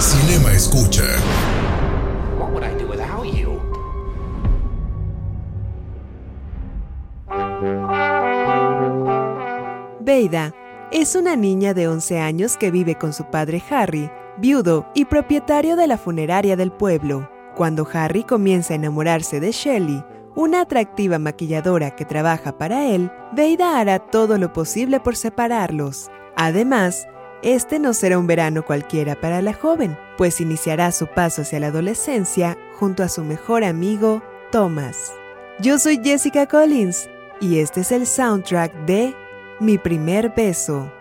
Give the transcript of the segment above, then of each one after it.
Cinema Escucha. What would I do without you? Veida es una niña de 11 años que vive con su padre Harry, viudo y propietario de la funeraria del pueblo. Cuando Harry comienza a enamorarse de Shelley, una atractiva maquilladora que trabaja para él, Veida hará todo lo posible por separarlos. Además, este no será un verano cualquiera para la joven, pues iniciará su paso hacia la adolescencia junto a su mejor amigo, Thomas. Yo soy Jessica Collins y este es el soundtrack de Mi primer beso.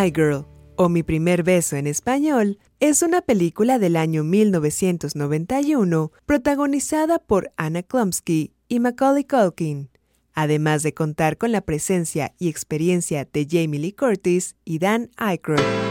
My Girl, o Mi primer beso en español, es una película del año 1991 protagonizada por Anna Klumsky y Macaulay Culkin, además de contar con la presencia y experiencia de Jamie Lee Curtis y Dan Aykroyd.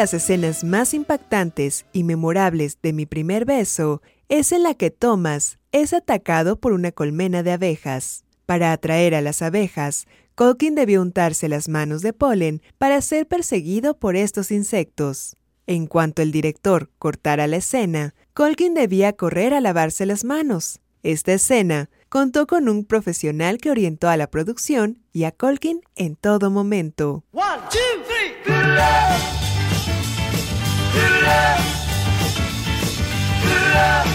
las escenas más impactantes y memorables de mi primer beso es en la que Thomas es atacado por una colmena de abejas. Para atraer a las abejas, Colkin debió untarse las manos de polen para ser perseguido por estos insectos. En cuanto el director cortara la escena, Colkin debía correr a lavarse las manos. Esta escena contó con un profesional que orientó a la producción y a Colkin en todo momento. One, two, three, love, love,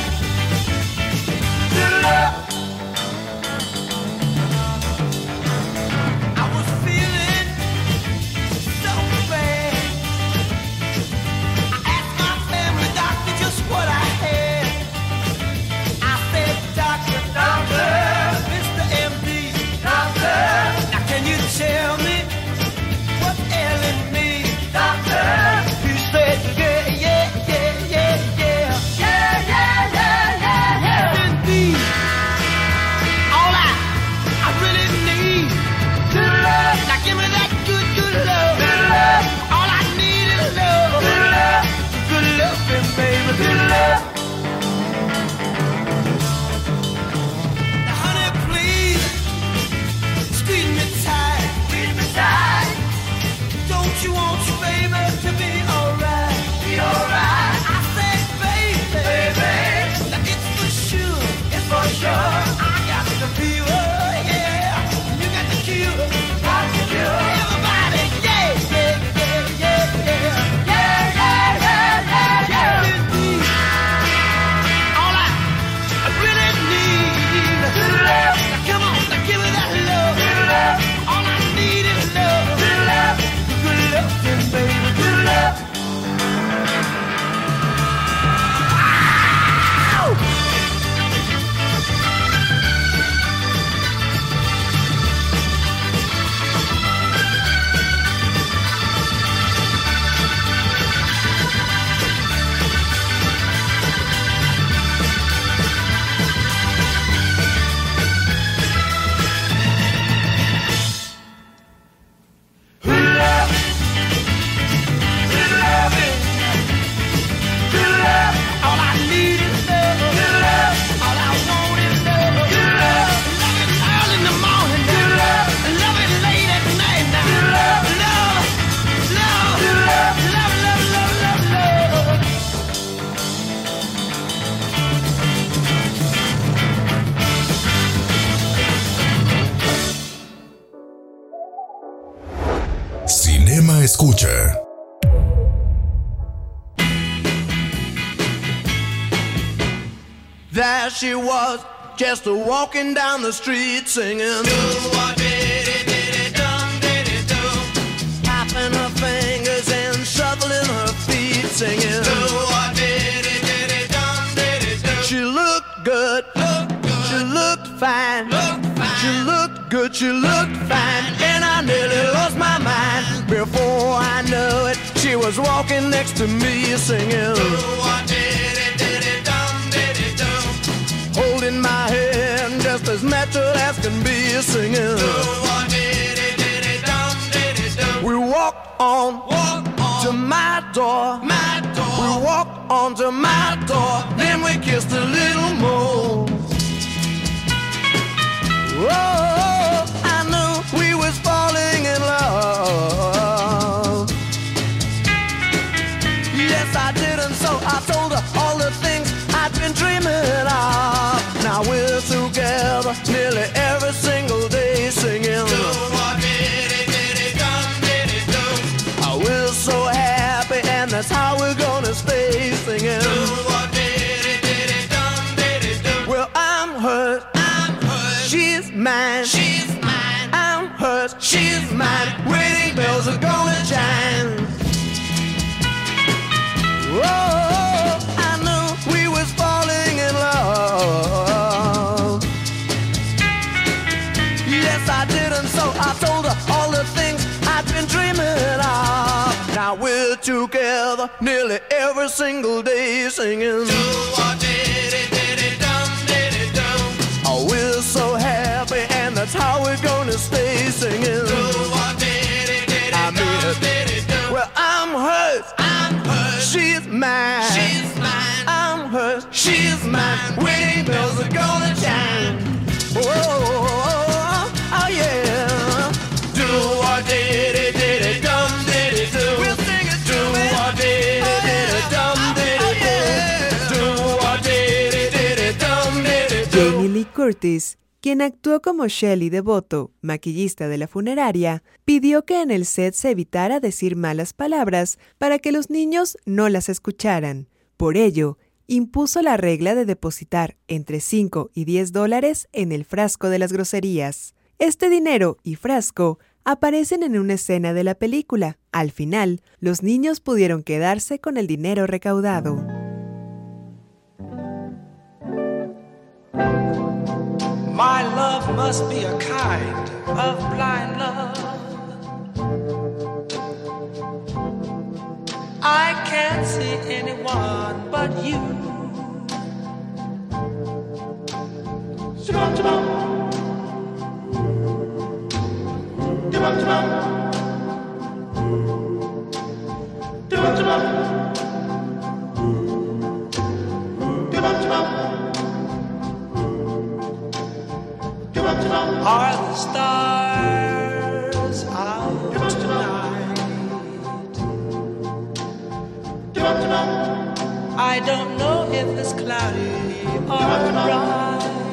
love. Just walking down the street singing. Tapping her fingers and shuffling her feet singing. She looked good, she looked fine, she looked good, she looked fine, and I nearly lost my mind. Before I knew it, she was walking next to me singing. Can be singing. We walk on, to my door. We walk on to my door. Then we kissed a little more. Oh, I knew we was falling in love. Yes, I did, and so I told her all the things I'd been dreaming of. Now we're together nearly every single day singing. Oh, we're so happy, and that's how we're gonna stay singing. Well, I'm hers, she's mine. She's mine. I'm hers, she's mine. Wedding bells are gonna chime. Oh, I knew we was falling in love. I told her all the things I'd been dreaming of. Now we're together nearly every single day singing. Oh, we're so happy, and that's how we're gonna stay singing. I mean it. Well, I'm hers. She's mine. I'm hers. She's mine. Wedding bells are gonna chime. Curtis, quien actuó como Shelley Devoto, maquillista de la funeraria, pidió que en el set se evitara decir malas palabras para que los niños no las escucharan. Por ello, impuso la regla de depositar entre 5 y 10 dólares en el frasco de las groserías. Este dinero y frasco aparecen en una escena de la película. Al final, los niños pudieron quedarse con el dinero recaudado. My love must be a kind of blind love. I can't see anyone but you. Are the stars out tonight? I don't know if it's cloudy or bright.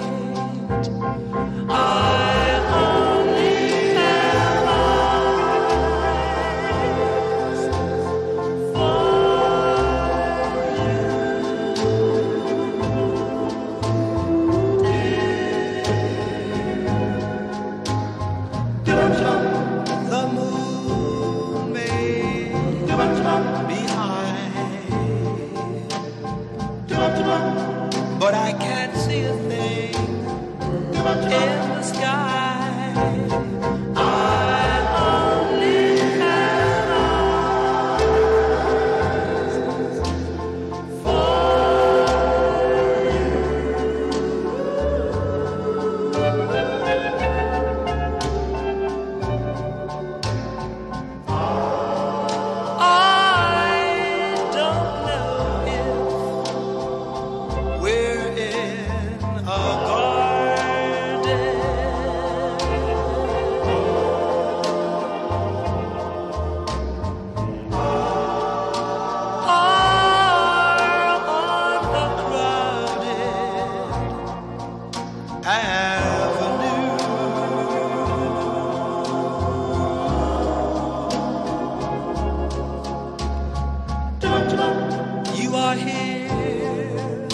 here,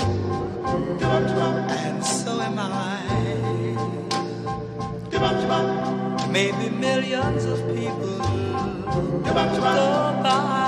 and so am I. Maybe millions of people go by.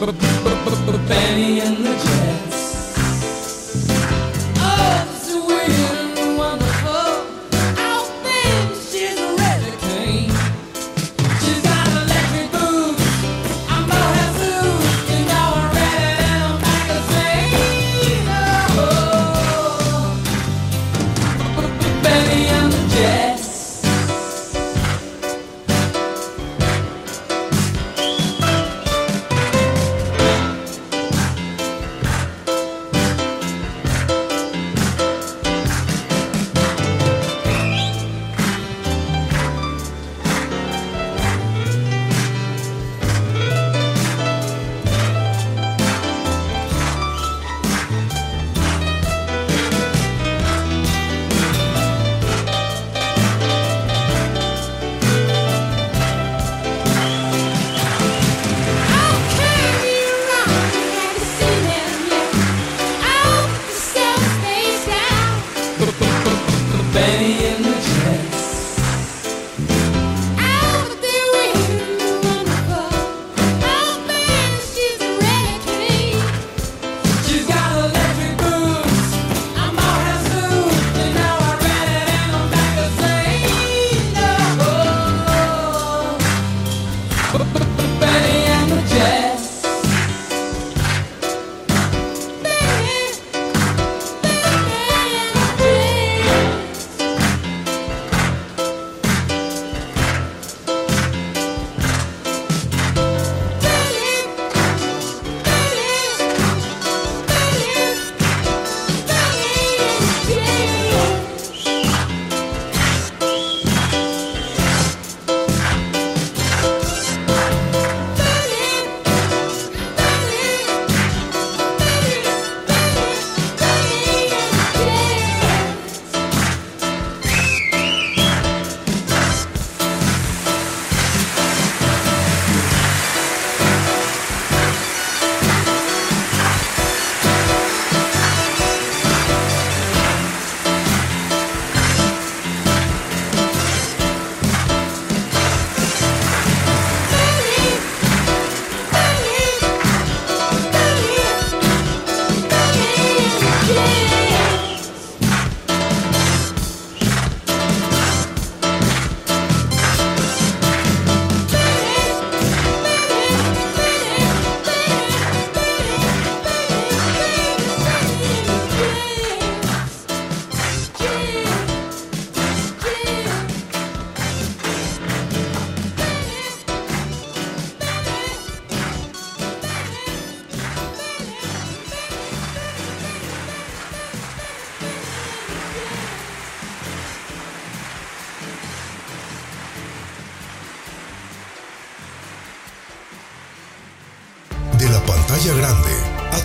But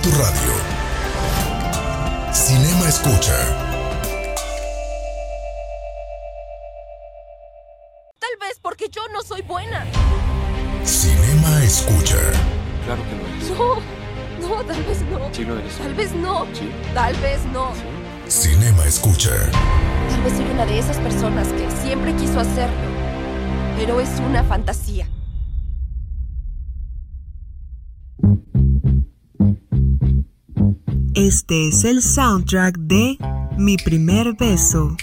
tu radio. Cinema Escucha. Tal vez porque yo no soy buena. Cinema Escucha. Claro que lo eres. No, no, tal vez no. Sí lo eres. Tal vez no. Sí. Tal vez no. Cinema Escucha. Tal vez soy una de esas personas que siempre quiso hacerlo. Pero es una fantasía. Este es el soundtrack de Mi primer beso.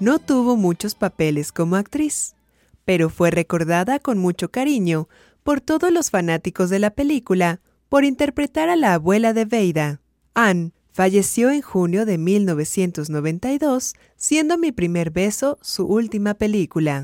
No tuvo muchos papeles como actriz, pero fue recordada con mucho cariño por todos los fanáticos de la película por interpretar a la abuela de Veida. Ann falleció en junio de 1992, siendo Mi primer beso su última película.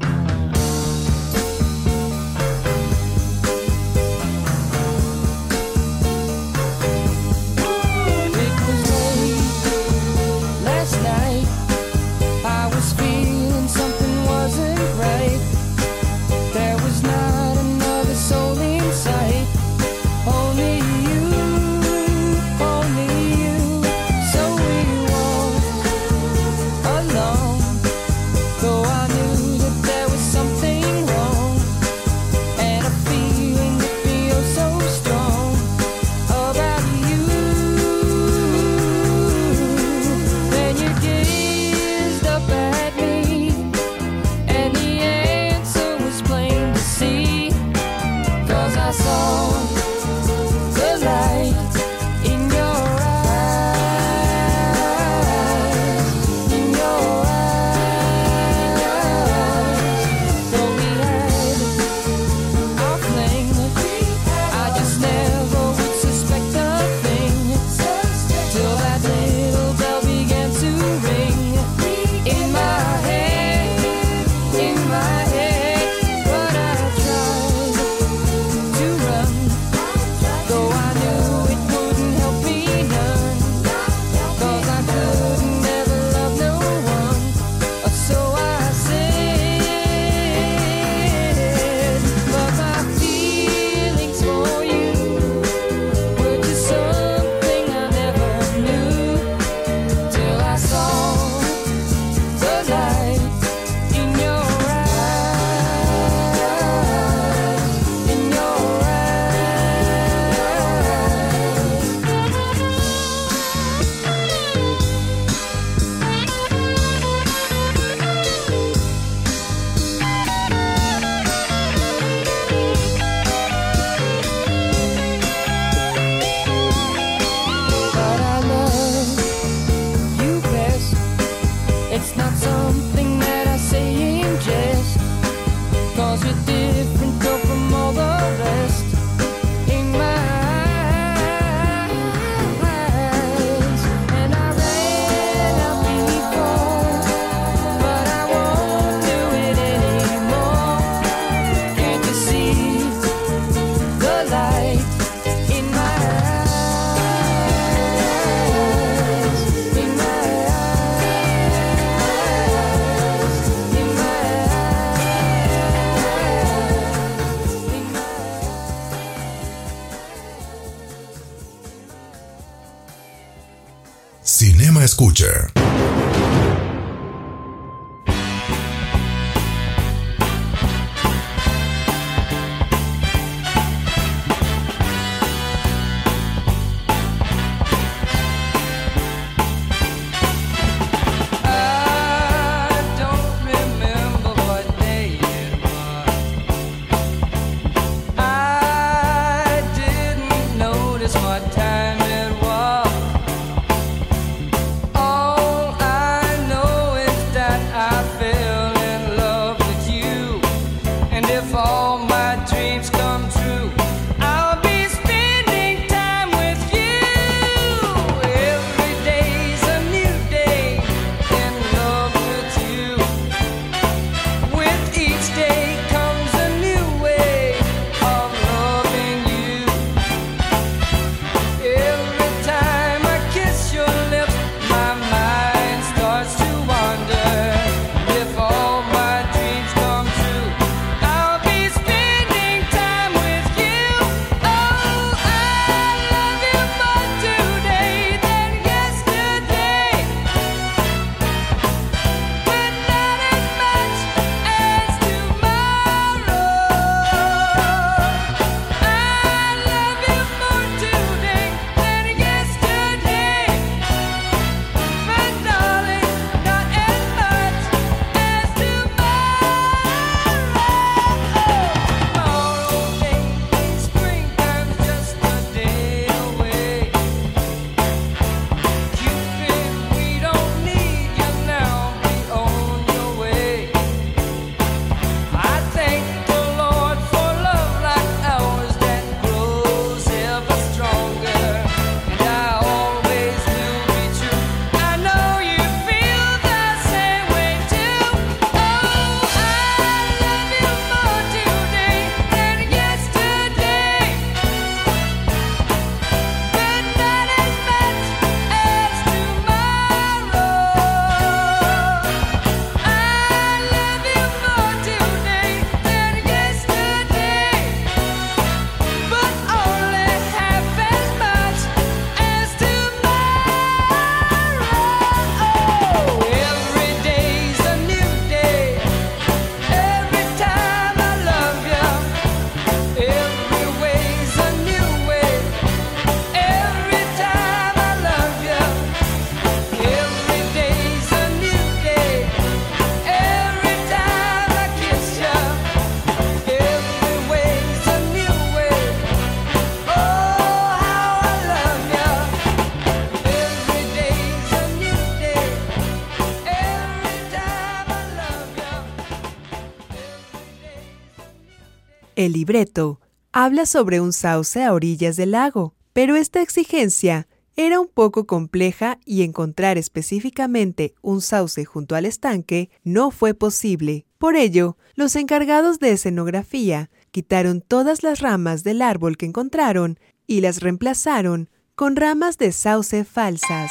del libreto habla sobre un sauce a orillas del lago, pero esta exigencia era un poco compleja y encontrar específicamente un sauce junto al estanque no fue posible. Por ello, los encargados de escenografía quitaron todas las ramas del árbol que encontraron y las reemplazaron con ramas de sauce falsas.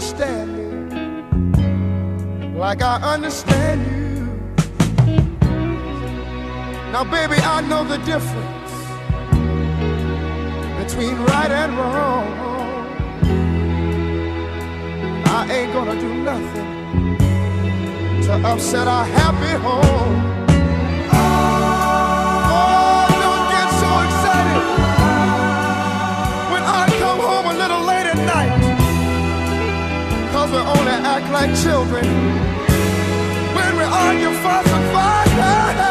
Understand me like I understand you. Now, baby, I know the difference between right and wrong. I ain't gonna do nothing to upset our happy home. We only act like children when we argue, fuss, and fight.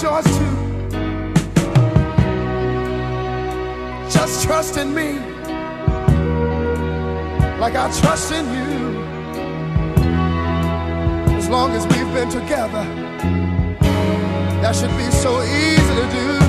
Yours too. Just trust in me like I trust in you. As long as we've been together, that should be so easy to do.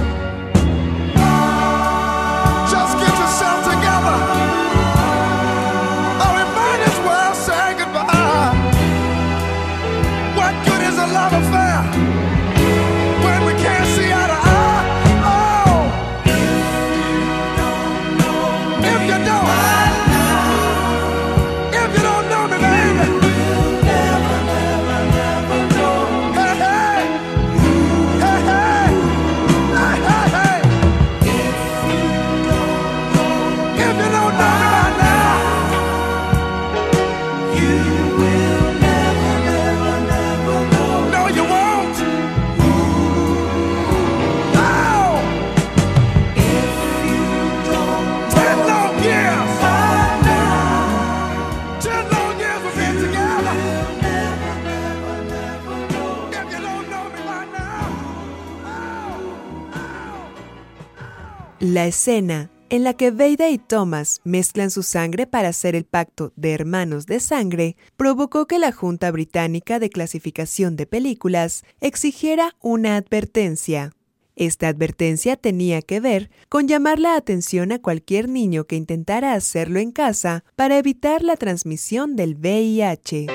La escena en la que Veida y Thomas mezclan su sangre para hacer el pacto de hermanos de sangre provocó que la Junta Británica de Clasificación de Películas exigiera una advertencia. Esta advertencia tenía que ver con llamar la atención a cualquier niño que intentara hacerlo en casa para evitar la transmisión del VIH.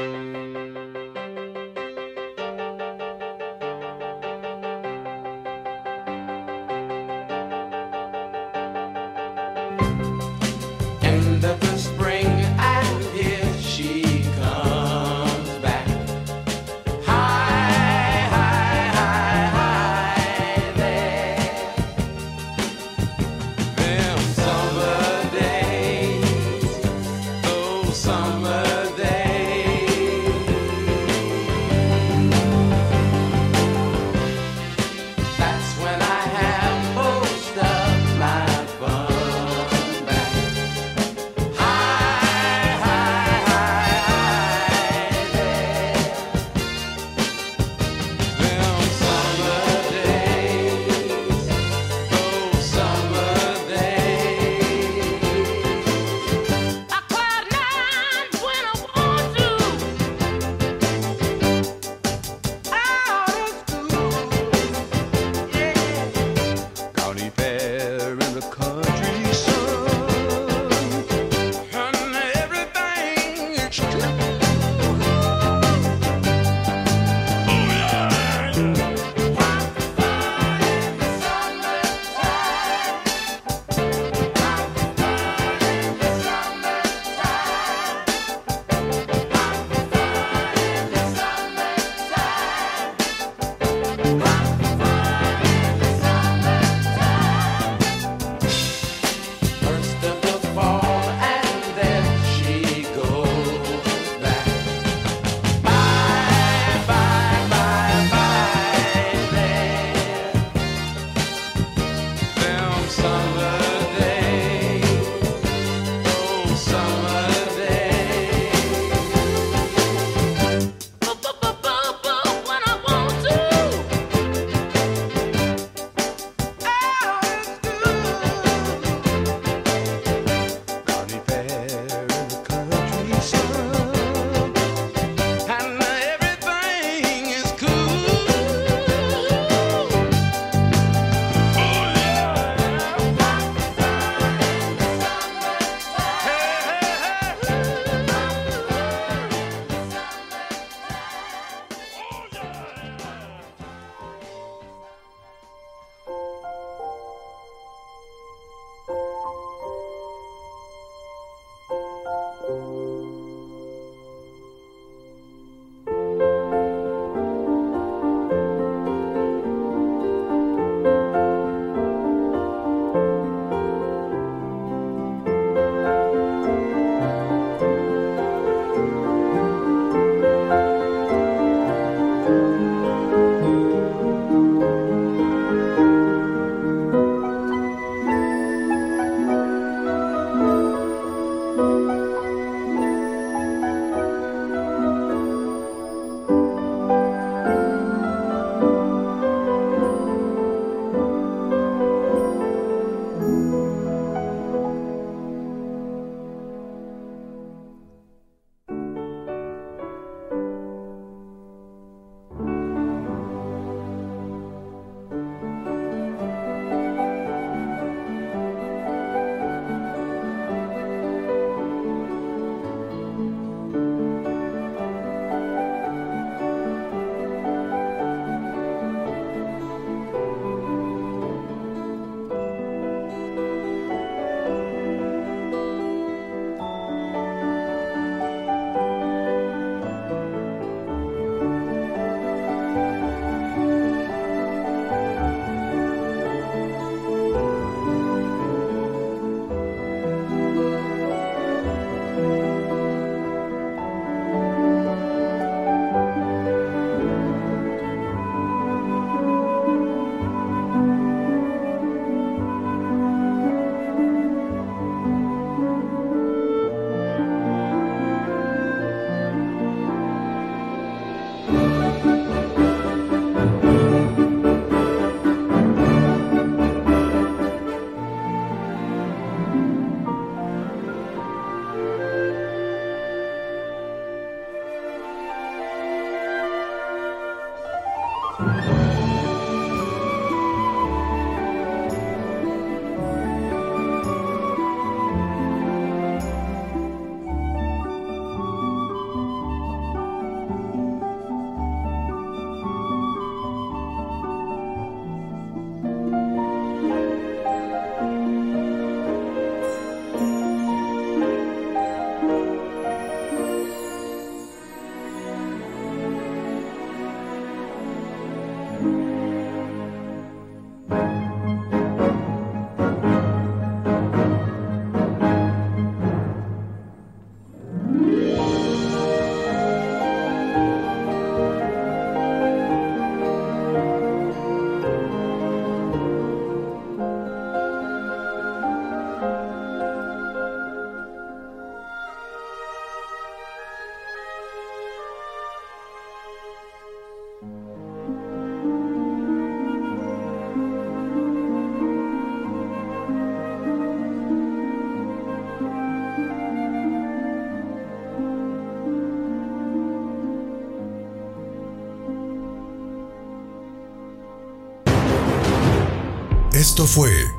Esto fue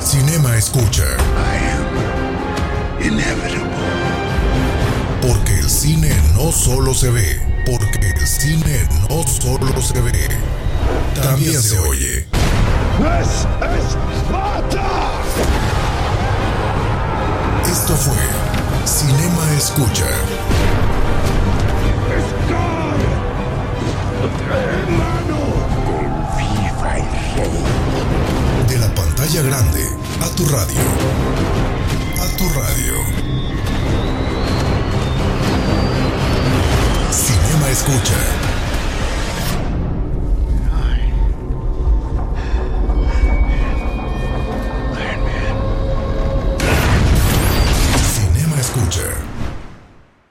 Cinema Escucha. Porque el cine no solo se ve,